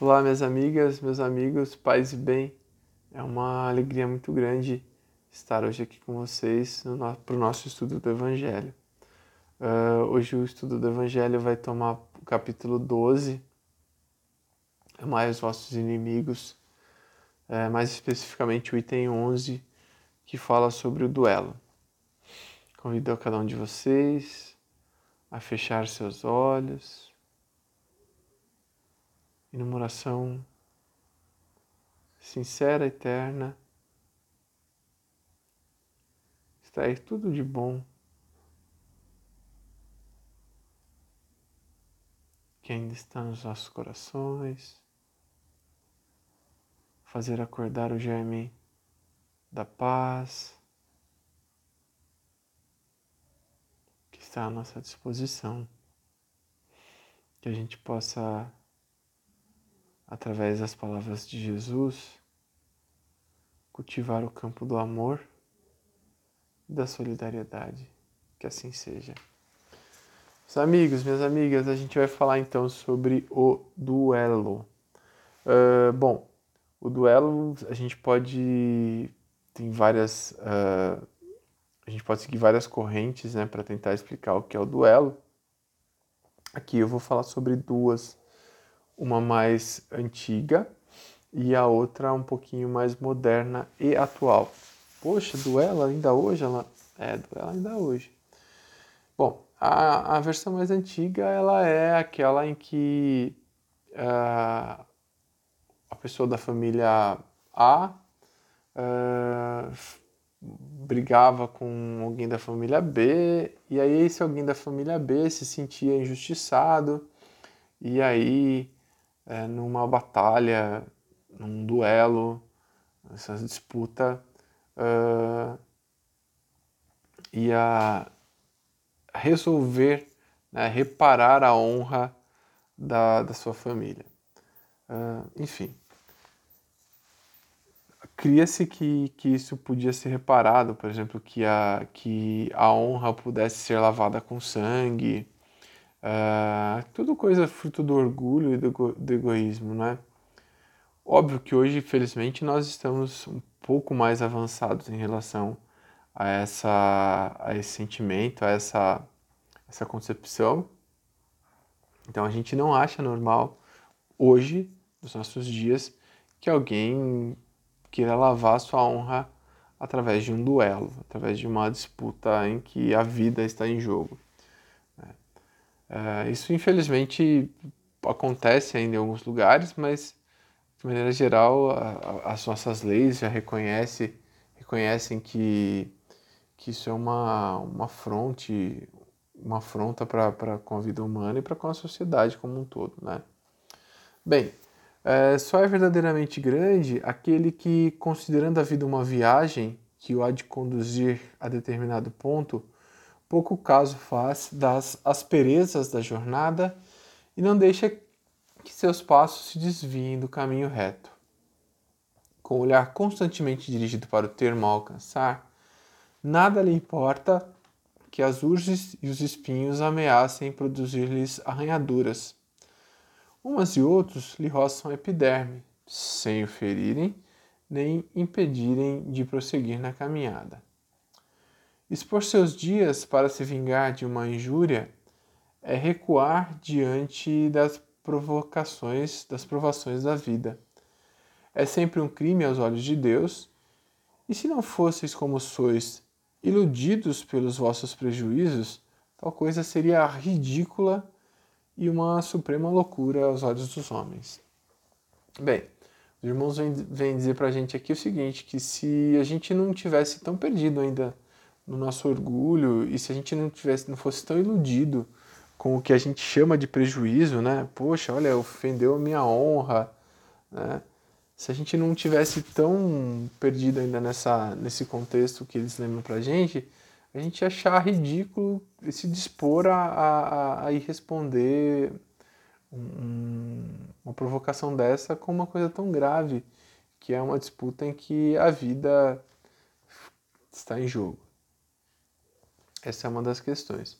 Olá, minhas amigas, meus amigos, paz e bem. É uma alegria muito grande estar hoje aqui com vocês para o nosso estudo do Evangelho. Uh, hoje o estudo do Evangelho vai tomar o capítulo 12, Amai os vossos inimigos, uh, mais especificamente o item 11, que fala sobre o duelo. Convido a cada um de vocês a fechar seus olhos e numa oração sincera, eterna, extrair tudo de bom. Que ainda está nos nossos corações, fazer acordar o germe da paz que está à nossa disposição, que a gente possa através das palavras de Jesus, cultivar o campo do amor e da solidariedade. Que assim seja. Meus amigos, minhas amigas, a gente vai falar então sobre o duelo. Uh, bom, o duelo a gente pode tem várias uh, a gente pode seguir várias correntes, né, para tentar explicar o que é o duelo. Aqui eu vou falar sobre duas uma mais antiga e a outra um pouquinho mais moderna e atual. Poxa, duelo ainda hoje? Ela... É, duelo ainda hoje. Bom, a, a versão mais antiga ela é aquela em que uh, a pessoa da família A uh, brigava com alguém da família B, e aí esse alguém da família B se sentia injustiçado, e aí é, numa batalha, num duelo, essa disputa uh, ia resolver, né, reparar a honra da, da sua família. Uh, enfim, cria-se que, que isso podia ser reparado, por exemplo, que a, que a honra pudesse ser lavada com sangue, Uh, tudo coisa fruto do orgulho e do, do egoísmo, né? Óbvio que hoje, felizmente, nós estamos um pouco mais avançados em relação a, essa, a esse sentimento, a essa, essa concepção. Então a gente não acha normal hoje, nos nossos dias, que alguém queira lavar sua honra através de um duelo, através de uma disputa em que a vida está em jogo. Uh, isso, infelizmente, acontece ainda em alguns lugares, mas, de maneira geral, a, a, as nossas leis já reconhece, reconhecem que, que isso é uma, uma fronte, uma afronta para com a vida humana e para com a sociedade como um todo, né? Bem, é, só é verdadeiramente grande aquele que, considerando a vida uma viagem que o há de conduzir a determinado ponto, pouco caso faz das asperezas da jornada e não deixa que seus passos se desviem do caminho reto. Com o olhar constantemente dirigido para o termo a alcançar, nada lhe importa que as urges e os espinhos ameacem produzir-lhes arranhaduras. Umas e outros lhe roçam a epiderme, sem o ferirem nem impedirem de prosseguir na caminhada. Expor seus dias para se vingar de uma injúria é recuar diante das provocações, das provações da vida. É sempre um crime aos olhos de Deus, e se não fosseis como sois, iludidos pelos vossos prejuízos, tal coisa seria ridícula e uma suprema loucura aos olhos dos homens. Bem, os irmãos vêm, dizer para a gente aqui o seguinte, que se a gente não tivesse tão perdido ainda no nosso orgulho e se a gente não tivesse, não fosse tão iludido com o que a gente chama de prejuízo, né? Poxa, olha, ofendeu a minha honra, né? Se a gente não tivesse tão perdido ainda nessa, nesse contexto que eles lembram pra gente, a gente ia achar ridículo se dispor a, a, a ir responder um, uma provocação dessa com uma coisa tão grave, que é uma disputa em que a vida está em jogo. Essa é uma das questões.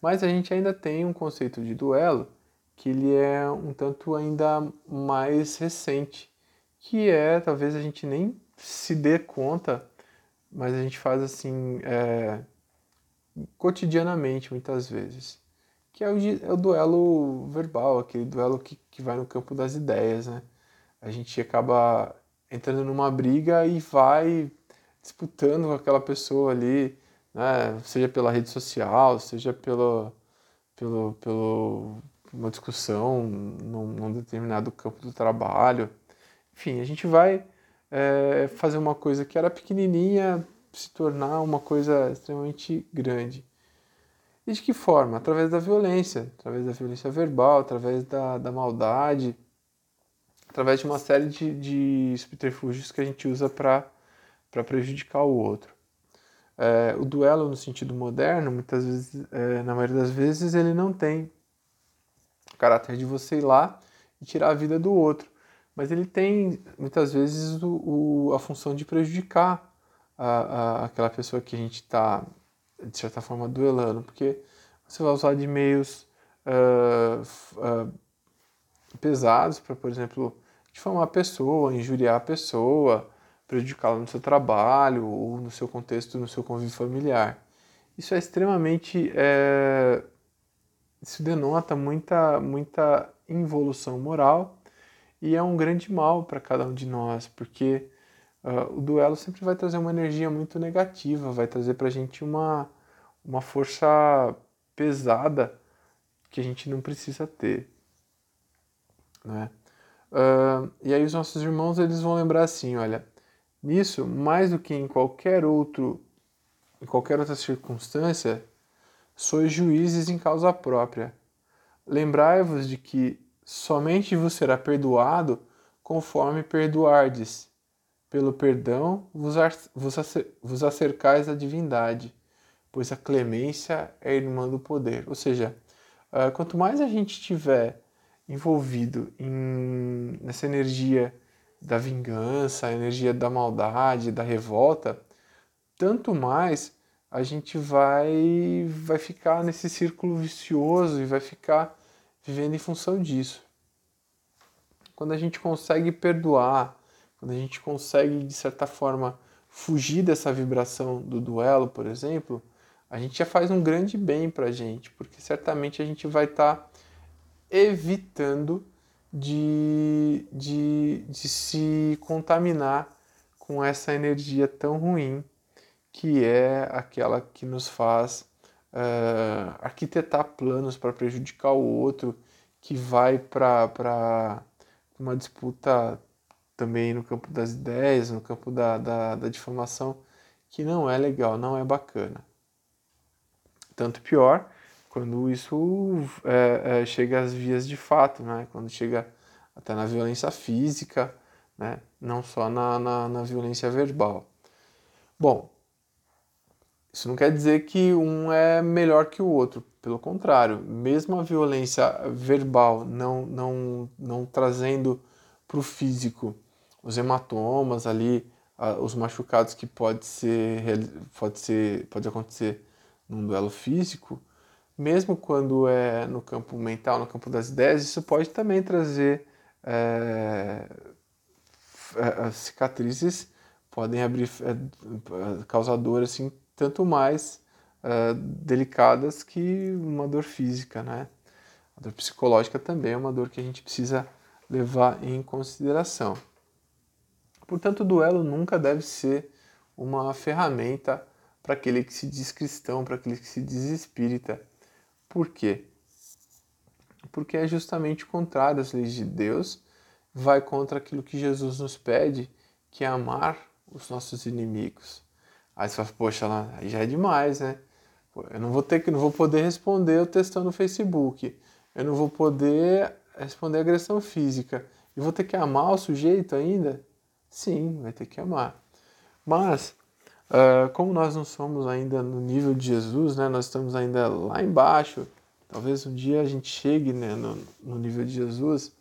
Mas a gente ainda tem um conceito de duelo que ele é um tanto ainda mais recente, que é talvez a gente nem se dê conta, mas a gente faz assim é, cotidianamente muitas vezes, que é o, é o, duelo verbal, aquele duelo que, que vai no campo das ideias, né? A gente acaba entrando numa briga e vai disputando com aquela pessoa ali, né? seja pela rede social, seja pelo, pelo, pelo uma discussão num, num determinado campo do trabalho. Enfim, a gente vai é, fazer uma coisa que era pequenininha se tornar uma coisa extremamente grande. E de que forma? Através da violência, através da violência verbal, através da, da maldade, através de uma série de, de subterfúgios que a gente usa para prejudicar o outro. É, o duelo, no sentido moderno, muitas vezes, é, na maioria das vezes, ele não tem o caráter de você ir lá e tirar a vida do outro, mas ele tem, muitas vezes, o, o a função de prejudicar a, a, aquela pessoa que a gente está, de certa forma, duelando, porque você vai usar de meios uh, uh, pesados para, por exemplo, difamar a pessoa, injuriar a pessoa, prejudicá-la no seu trabalho ou no seu contexto, no seu convívio familiar. Isso é extremamente. É, isso denota muita, muita involução moral e é um grande mal para cada um de nós, porque uh, o duelo sempre vai trazer uma energia muito negativa, vai trazer para a gente uma, uma força pesada que a gente não precisa ter. Né? Uh, e aí os nossos irmãos eles vão lembrar assim, olha, Nisso, mais do que em qualquer outro, em qualquer outra circunstância, sois juízes em causa própria. Lembrai-vos de que somente vos será perdoado conforme perdoardes. Pelo perdão vos, vos acercais da divindade, pois a clemência é irmã do poder. Ou seja, ah, quanto mais a gente estiver envolvido em, nessa energia da vingança, a energia da maldade, da revolta, tanto mais a gente vai vai ficar nesse círculo vicioso e vai ficar vivendo em função disso. Quando a gente consegue perdoar, quando a gente consegue de certa forma fugir dessa vibração do duelo, por exemplo, a gente já faz um grande bem para a gente, porque certamente a gente vai estar tá evitando de, de, de se contaminar com essa energia tão ruim que é aquela que nos faz uh, arquitetar planos para prejudicar o outro, que vai para uma disputa também no campo das ideias, no campo da, da, da difamação, que não é legal, não é bacana. Tanto pior quando isso é, é, chega às vias de fato, né? quando chega até na violência física, né? não só na, na, na violência verbal. Bom, isso não quer dizer que um é melhor que o outro, pelo contrário, mesmo a violência verbal não, não, não trazendo para o físico os hematomas ali, os machucados que pode ser, pode ser pode acontecer num duelo físico, mesmo quando é no campo mental, no campo das ideias, isso pode também trazer é, é cicatrizes podem abrir é, causar dor assim tanto mais é, delicadas que uma dor física, né? A dor psicológica também é uma dor que a gente precisa levar em consideração. Portanto, o duelo nunca deve ser uma ferramenta para aquele que se diz cristão, para aquele que se diz espírita. Por quê? Porque é justamente contrário das leis de Deus, vai contra aquilo que Jesus nos pede, que é amar os nossos inimigos. Aí você fala, poxa, lá, já é demais, né? Eu não vou ter que, não vou poder responder o textão no Facebook. Eu não vou poder responder agressão física. E vou ter que amar o sujeito ainda? Sim, vai ter que amar. Mas Uh, como nós não somos ainda no nível de Jesus, né, nós estamos ainda lá embaixo, talvez um dia a gente chegue né, no, no nível de Jesus,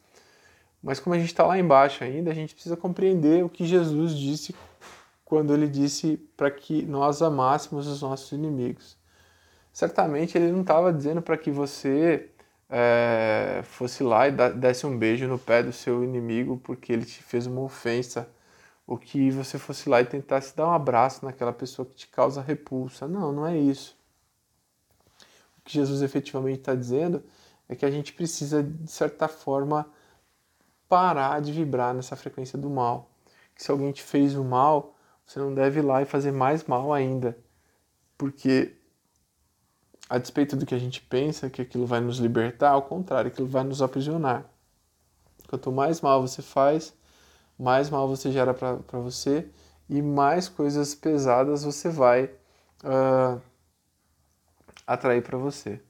mas como a gente está lá embaixo ainda, a gente precisa compreender o que Jesus disse quando ele disse para que nós amássemos os nossos inimigos. Certamente ele não estava dizendo para que você é, fosse lá e desse um beijo no pé do seu inimigo porque ele te fez uma ofensa, ou que você fosse lá e tentasse dar um abraço naquela pessoa que te causa repulsa. Não, não é isso. O que Jesus efetivamente está dizendo é que a gente precisa, de certa forma, parar de vibrar nessa frequência do mal. Que se alguém te fez o mal, você não deve ir lá e fazer mais mal ainda. Porque a despeito do que a gente pensa que aquilo vai nos libertar, ao contrário, aquilo vai nos aprisionar. Quanto mais mal você faz, mais mal você gera para você e mais coisas pesadas você vai uh, atrair para você.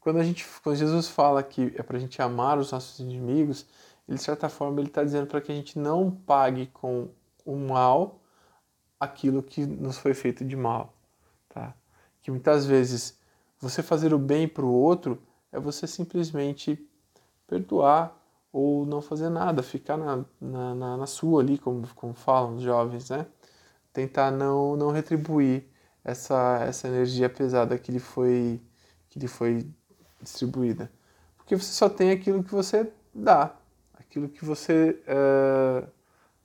Quando, a gente, quando Jesus fala que é para a gente amar os nossos inimigos, ele, de certa forma, ele está dizendo para que a gente não pague com o mal aquilo que nos foi feito de mal. Tá? Que muitas vezes você fazer o bem para o outro é você simplesmente perdoar ou não fazer nada, ficar na, na, na, na sua ali, como, como falam os jovens, né? Tentar não, não retribuir essa, essa energia pesada que lhe foi, que lhe foi distribuída. Porque você só tem aquilo que você dá. Aquilo que você, é,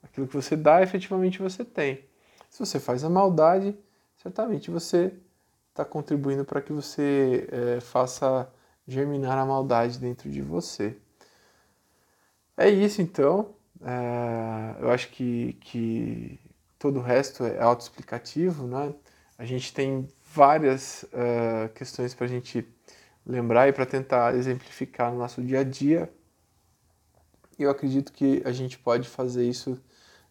aquilo que você dá, efetivamente você tem. Se você faz a maldade, certamente você está contribuindo para que você é, faça germinar a maldade dentro de você. É isso então. É, eu acho que, que todo o resto é autoexplicativo, né? A gente tem várias uh, questões para a gente lembrar e para tentar exemplificar no nosso dia a dia. Eu acredito que a gente pode fazer isso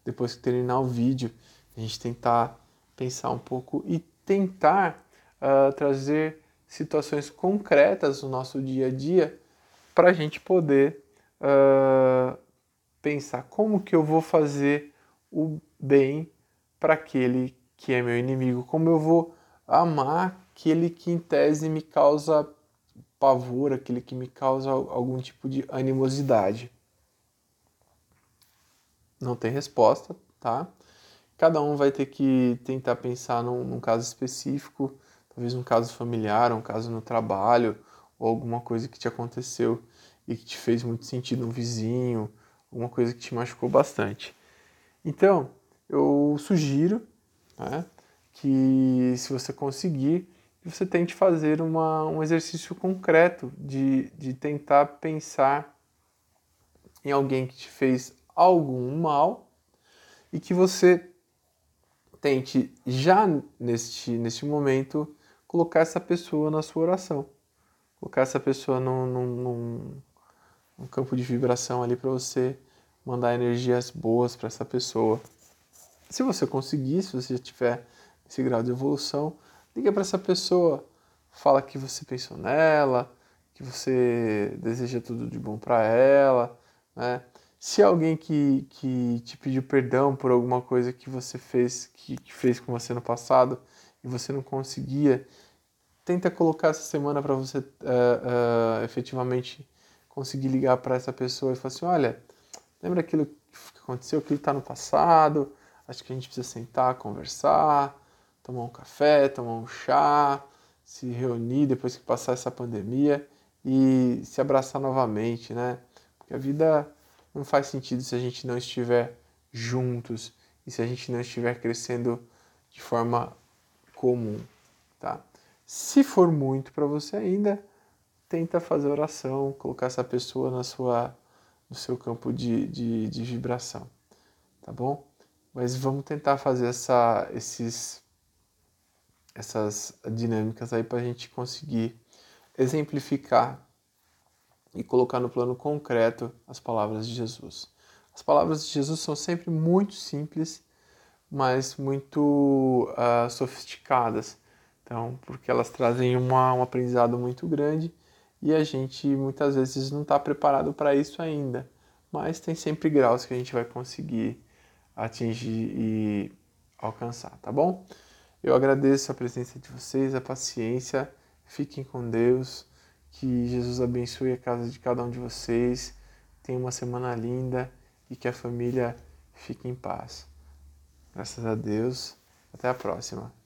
depois que terminar o vídeo, a gente tentar pensar um pouco e tentar uh, trazer situações concretas no nosso dia a dia para a gente poder uh, pensar como que eu vou fazer o bem para aquele que é meu inimigo, como eu vou amar aquele que em tese me causa pavor, aquele que me causa algum tipo de animosidade. Não tem resposta, tá? Cada um vai ter que tentar pensar num, num caso específico, talvez um caso familiar, um caso no trabalho, ou alguma coisa que te aconteceu e que te fez muito sentido, um vizinho, alguma coisa que te machucou bastante. Então, eu sugiro né, que se você conseguir, você tente fazer uma, um exercício concreto de, de tentar pensar em alguém que te fez algum mal e que você tente já neste, neste momento colocar essa pessoa na sua oração. Colocar essa pessoa num, num, num campo de vibração ali para você mandar energias boas para essa pessoa. Se você conseguir, se você tiver esse grau de evolução, liga para essa pessoa, fala que você pensou nela, que você deseja tudo de bom para ela, né? Se alguém que, que te pediu perdão por alguma coisa que você fez, que, que fez com você no passado, e você não conseguia, tenta colocar essa semana para você uh, uh, efetivamente conseguir ligar para essa pessoa e falar assim, olha, lembra aquilo que aconteceu, aquilo está no passado, acho que a gente precisa sentar, conversar, tomar um café, tomar um chá, se reunir depois que passar essa pandemia e se abraçar novamente, né? Porque a vida não faz sentido se a gente não estiver juntos e se a gente não estiver crescendo de forma comum, tá? Se for muito para você ainda, tenta fazer oração, colocar essa pessoa na sua, no seu campo de, de, de vibração, tá bom? Mas vamos tentar fazer essa, esses, essas dinâmicas aí para a gente conseguir exemplificar e colocar no plano concreto as palavras de Jesus. As palavras de Jesus são sempre muito simples, mas muito uh, sofisticadas. Então, porque elas trazem uma, um aprendizado muito grande e a gente muitas vezes não está preparado para isso ainda. Mas tem sempre graus que a gente vai conseguir atingir e alcançar, tá bom? Eu agradeço a presença de vocês, a paciência. Fiquem com Deus. Que Jesus abençoe a casa de cada um de vocês. Tenha uma semana linda e que a família fique em paz. Graças a Deus. Até a próxima.